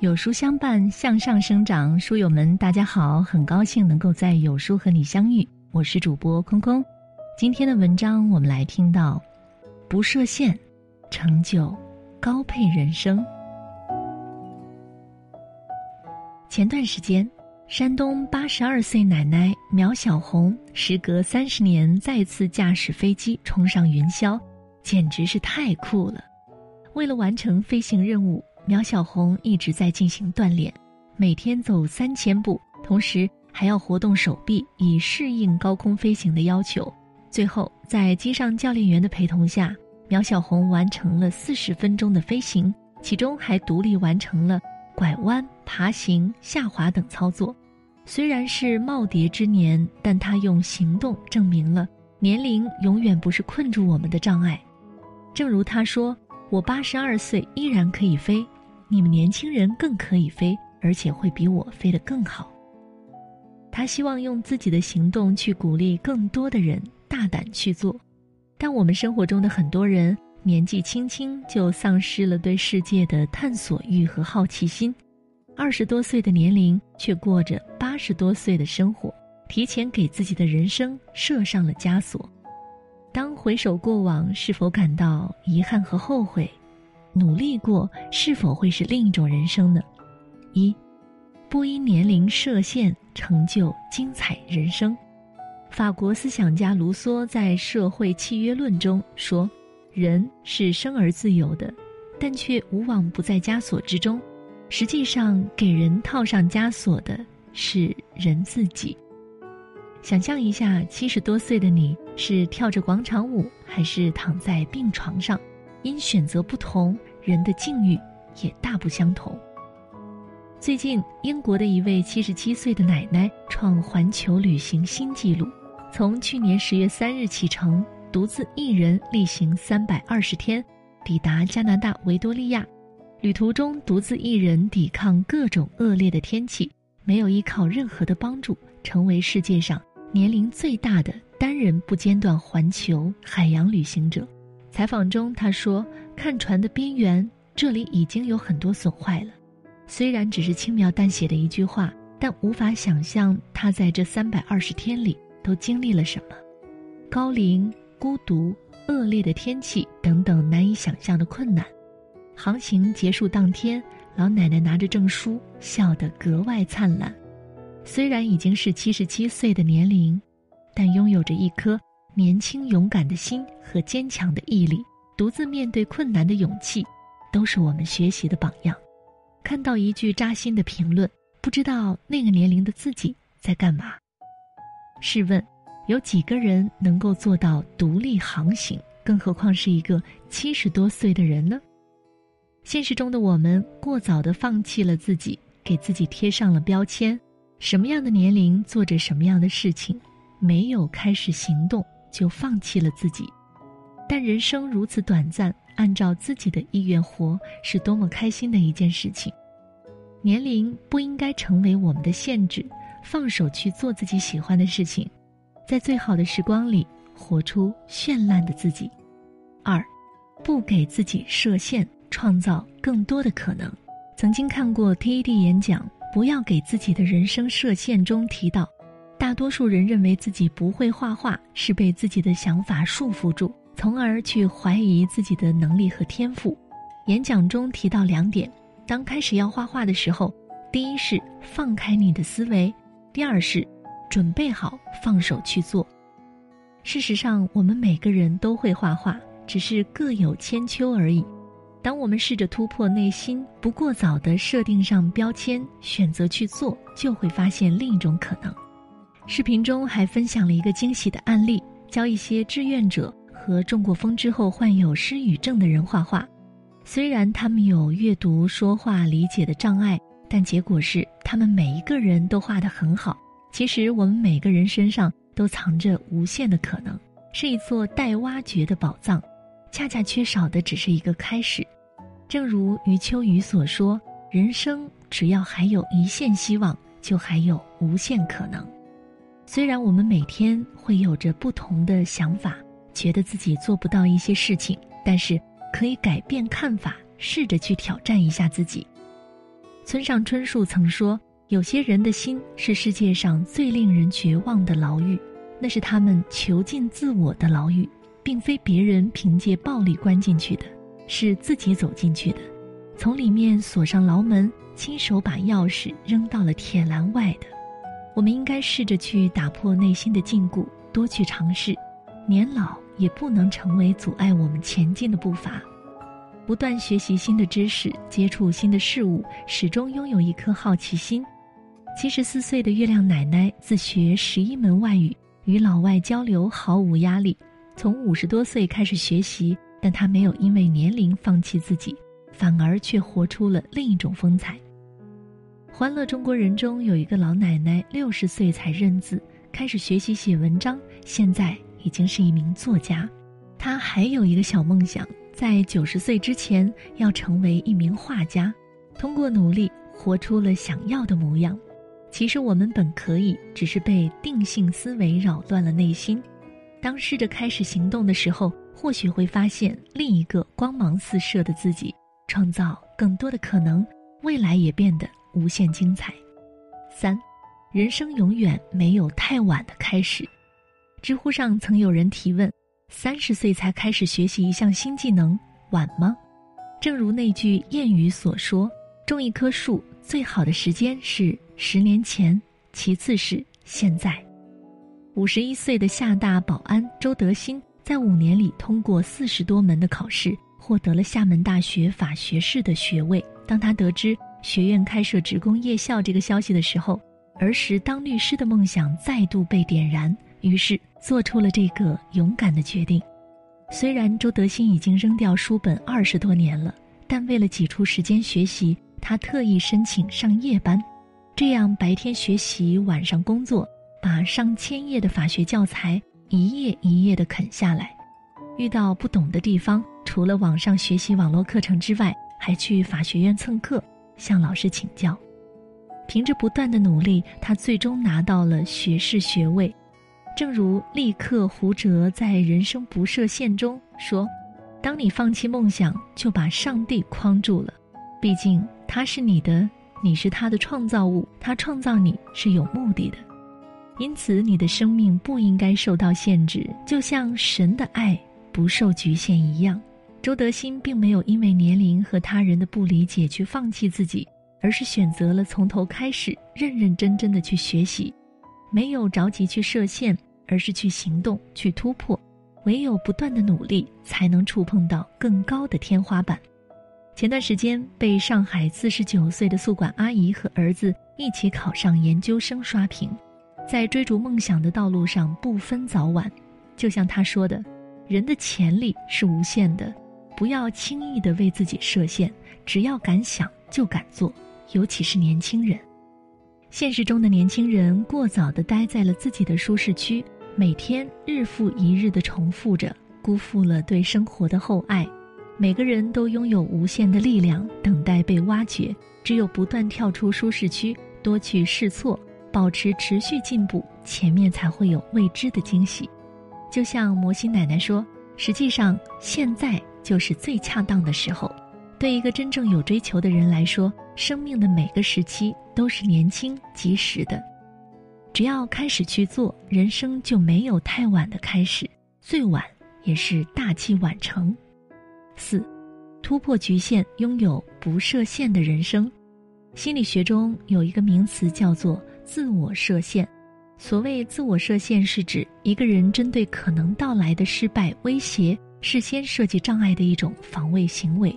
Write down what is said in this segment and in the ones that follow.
有书相伴，向上生长。书友们，大家好，很高兴能够在有书和你相遇。我是主播空空。今天的文章，我们来听到：不设限，成就高配人生。前段时间，山东八十二岁奶奶苗小红，时隔三十年再次驾驶飞机冲上云霄，简直是太酷了。为了完成飞行任务。苗小红一直在进行锻炼，每天走三千步，同时还要活动手臂，以适应高空飞行的要求。最后，在机上教练员的陪同下，苗小红完成了四十分钟的飞行，其中还独立完成了拐弯、爬行、下滑等操作。虽然是耄耋之年，但她用行动证明了年龄永远不是困住我们的障碍。正如她说。我八十二岁依然可以飞，你们年轻人更可以飞，而且会比我飞得更好。他希望用自己的行动去鼓励更多的人大胆去做，但我们生活中的很多人年纪轻轻就丧失了对世界的探索欲和好奇心，二十多岁的年龄却过着八十多岁的生活，提前给自己的人生设上了枷锁。当回首过往，是否感到遗憾和后悔？努力过，是否会是另一种人生呢？一，不因年龄设限，成就精彩人生。法国思想家卢梭在《社会契约论》中说：“人是生而自由的，但却无往不在枷锁之中。实际上，给人套上枷锁的是人自己。”想象一下，七十多岁的你是跳着广场舞，还是躺在病床上？因选择不同，人的境遇也大不相同。最近，英国的一位七十七岁的奶奶创环球旅行新纪录，从去年十月三日启程，独自一人历行三百二十天，抵达加拿大维多利亚。旅途中，独自一人抵抗各种恶劣的天气，没有依靠任何的帮助，成为世界上。年龄最大的单人不间断环球海洋旅行者，采访中他说：“看船的边缘，这里已经有很多损坏了。虽然只是轻描淡写的一句话，但无法想象他在这三百二十天里都经历了什么：高龄、孤独、恶劣的天气等等难以想象的困难。航行结束当天，老奶奶拿着证书，笑得格外灿烂。”虽然已经是七十七岁的年龄，但拥有着一颗年轻勇敢的心和坚强的毅力，独自面对困难的勇气，都是我们学习的榜样。看到一句扎心的评论，不知道那个年龄的自己在干嘛？试问，有几个人能够做到独立航行？更何况是一个七十多岁的人呢？现实中的我们，过早的放弃了自己，给自己贴上了标签。什么样的年龄做着什么样的事情，没有开始行动就放弃了自己。但人生如此短暂，按照自己的意愿活是多么开心的一件事情。年龄不应该成为我们的限制，放手去做自己喜欢的事情，在最好的时光里活出绚烂的自己。二，不给自己设限，创造更多的可能。曾经看过 TED 演讲。不要给自己的人生设限。中提到，大多数人认为自己不会画画，是被自己的想法束缚住，从而去怀疑自己的能力和天赋。演讲中提到两点：当开始要画画的时候，第一是放开你的思维，第二是准备好放手去做。事实上，我们每个人都会画画，只是各有千秋而已。当我们试着突破内心，不过早的设定上标签，选择去做，就会发现另一种可能。视频中还分享了一个惊喜的案例，教一些志愿者和中过风之后患有失语症的人画画。虽然他们有阅读、说话、理解的障碍，但结果是他们每一个人都画得很好。其实我们每个人身上都藏着无限的可能，是一座待挖掘的宝藏。恰恰缺少的只是一个开始，正如余秋雨所说：“人生只要还有一线希望，就还有无限可能。”虽然我们每天会有着不同的想法，觉得自己做不到一些事情，但是可以改变看法，试着去挑战一下自己。村上春树曾说：“有些人的心是世界上最令人绝望的牢狱，那是他们囚禁自我的牢狱，并非别人凭借暴力关进去的，是自己走进去的，从里面锁上牢门，亲手把钥匙扔到了铁栏外的。我们应该试着去打破内心的禁锢，多去尝试。年老也不能成为阻碍我们前进的步伐。”不断学习新的知识，接触新的事物，始终拥有一颗好奇心。七十四岁的月亮奶奶自学十一门外语，与老外交流毫无压力。从五十多岁开始学习，但她没有因为年龄放弃自己，反而却活出了另一种风采。欢乐中国人中有一个老奶奶，六十岁才认字，开始学习写文章，现在已经是一名作家。她还有一个小梦想。在九十岁之前要成为一名画家，通过努力活出了想要的模样。其实我们本可以，只是被定性思维扰乱了内心。当试着开始行动的时候，或许会发现另一个光芒四射的自己，创造更多的可能，未来也变得无限精彩。三，人生永远没有太晚的开始。知乎上曾有人提问。三十岁才开始学习一项新技能，晚吗？正如那句谚语所说：“种一棵树最好的时间是十年前，其次是现在。”五十一岁的厦大保安周德新在五年里通过四十多门的考试，获得了厦门大学法学士的学位。当他得知学院开设职工夜校这个消息的时候，儿时当律师的梦想再度被点燃。于是做出了这个勇敢的决定。虽然周德新已经扔掉书本二十多年了，但为了挤出时间学习，他特意申请上夜班，这样白天学习，晚上工作，把上千页的法学教材一页一页的啃下来。遇到不懂的地方，除了网上学习网络课程之外，还去法学院蹭课，向老师请教。凭着不断的努力，他最终拿到了学士学位。正如立克胡哲在《人生不设限》中说：“当你放弃梦想，就把上帝框住了。毕竟他是你的，你是他的创造物，他创造你是有目的的。因此，你的生命不应该受到限制，就像神的爱不受局限一样。”周德新并没有因为年龄和他人的不理解去放弃自己，而是选择了从头开始，认认真真的去学习。没有着急去设限，而是去行动、去突破。唯有不断的努力，才能触碰到更高的天花板。前段时间，被上海四十九岁的宿管阿姨和儿子一起考上研究生刷屏，在追逐梦想的道路上不分早晚。就像他说的：“人的潜力是无限的，不要轻易的为自己设限，只要敢想就敢做，尤其是年轻人。”现实中的年轻人过早地待在了自己的舒适区，每天日复一日地重复着，辜负了对生活的厚爱。每个人都拥有无限的力量，等待被挖掘。只有不断跳出舒适区，多去试错，保持持续进步，前面才会有未知的惊喜。就像摩西奶奶说：“实际上，现在就是最恰当的时候。”对一个真正有追求的人来说，生命的每个时期都是年轻及时的。只要开始去做，人生就没有太晚的开始，最晚也是大器晚成。四，突破局限，拥有不设限的人生。心理学中有一个名词叫做自我设限。所谓自我设限，是指一个人针对可能到来的失败威胁，事先设计障碍的一种防卫行为。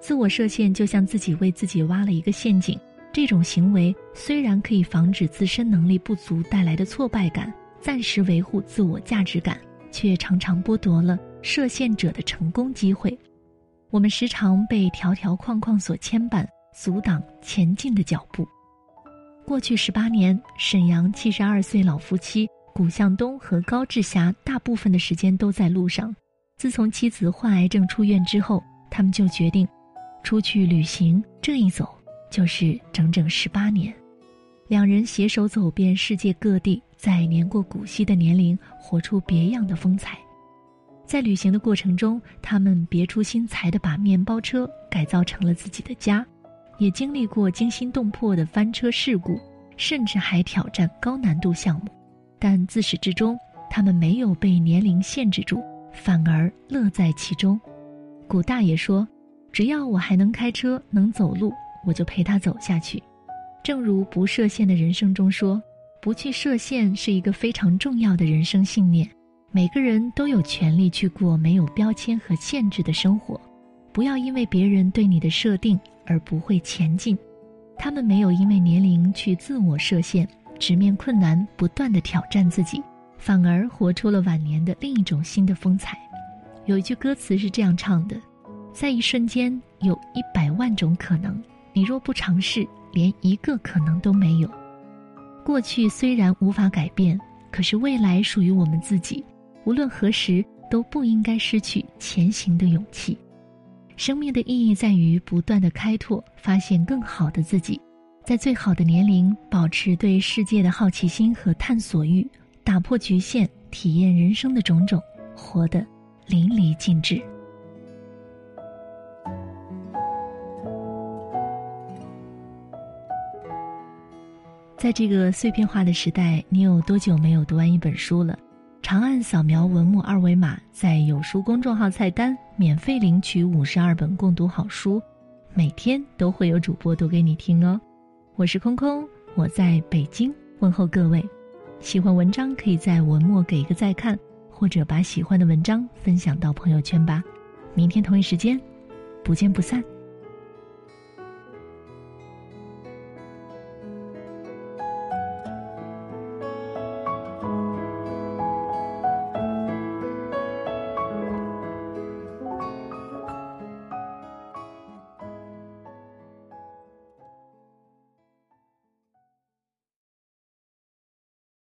自我设限就像自己为自己挖了一个陷阱，这种行为虽然可以防止自身能力不足带来的挫败感，暂时维护自我价值感，却常常剥夺了设限者的成功机会。我们时常被条条框框所牵绊，阻挡前进的脚步。过去十八年，沈阳七十二岁老夫妻古向东和高志霞大部分的时间都在路上。自从妻子患癌症出院之后，他们就决定。出去旅行，这一走就是整整十八年，两人携手走遍世界各地，在年过古稀的年龄，活出别样的风采。在旅行的过程中，他们别出心裁地把面包车改造成了自己的家，也经历过惊心动魄的翻车事故，甚至还挑战高难度项目，但自始至终，他们没有被年龄限制住，反而乐在其中。古大爷说：“只要我还能开车、能走路，我就陪他走下去。”正如不设限的人生中说：“不去设限是一个非常重要的人生信念。每个人都有权利去过没有标签和限制的生活。不要因为别人对你的设定而不会前进。他们没有因为年龄去自我设限，直面困难，不断的挑战自己，反而活出了晚年的另一种新的风采。”有一句歌词是这样唱的：“在一瞬间，有一百万种可能。你若不尝试，连一个可能都没有。过去虽然无法改变，可是未来属于我们自己。无论何时，都不应该失去前行的勇气。生命的意义在于不断的开拓，发现更好的自己，在最好的年龄，保持对世界的好奇心和探索欲，打破局限，体验人生的种种，活得。”淋漓尽致。在这个碎片化的时代，你有多久没有读完一本书了？长按扫描文末二维码，在有书公众号菜单免费领取五十二本共读好书，每天都会有主播读给你听哦。我是空空，我在北京问候各位。喜欢文章可以在文末给一个再看。或者把喜欢的文章分享到朋友圈吧，明天同一时间，不见不散。